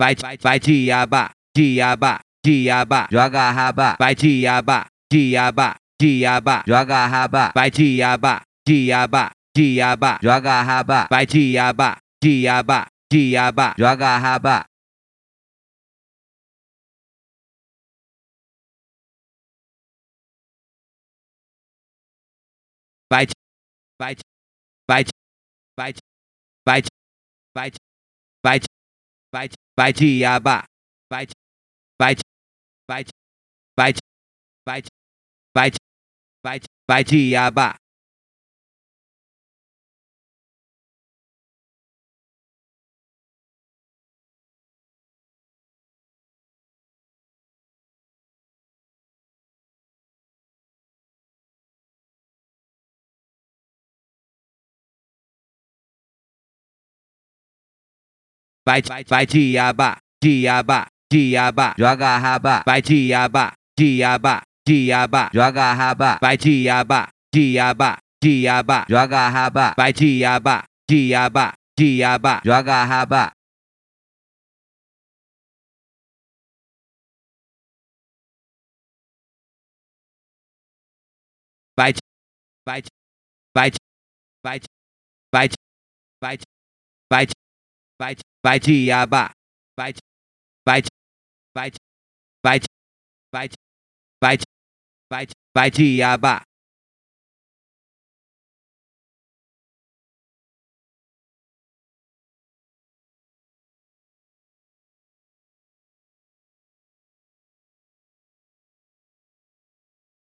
白气白气呀吧气呀吧气呀吧，抓个哈吧！白气呀吧气呀吧气呀吧，抓个哈吧！白气呀吧气呀吧气呀吧，抓个哈吧！白气呀吧气呀吧气呀吧，抓个哈吧！白气白气白气白气白气白。白起亚巴白起白起白起白起白起白起白起白起亚坝 vai, vai, vai diaba, diaba, diaba, joga raba, vai diaba, diaba, diaba, joga raba, vai diaba, diaba, diaba, joga raba, vai diaba, diaba, diaba, joga raba. Vai, vai, vai, vai, vai, vai, vai, vai vai diaba, vai, vai, vai, vai, vai, vai, vai, vai diaba.